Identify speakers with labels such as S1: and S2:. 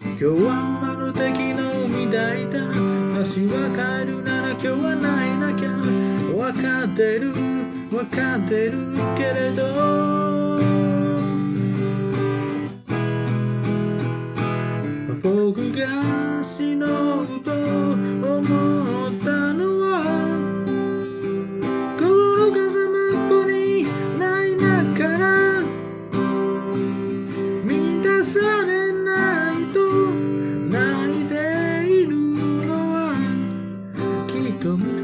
S1: 今日はまるで昨日みたいだ明日は帰るなら今日は泣いなきゃ。わかってる。わかってるけれど。僕が死のうと come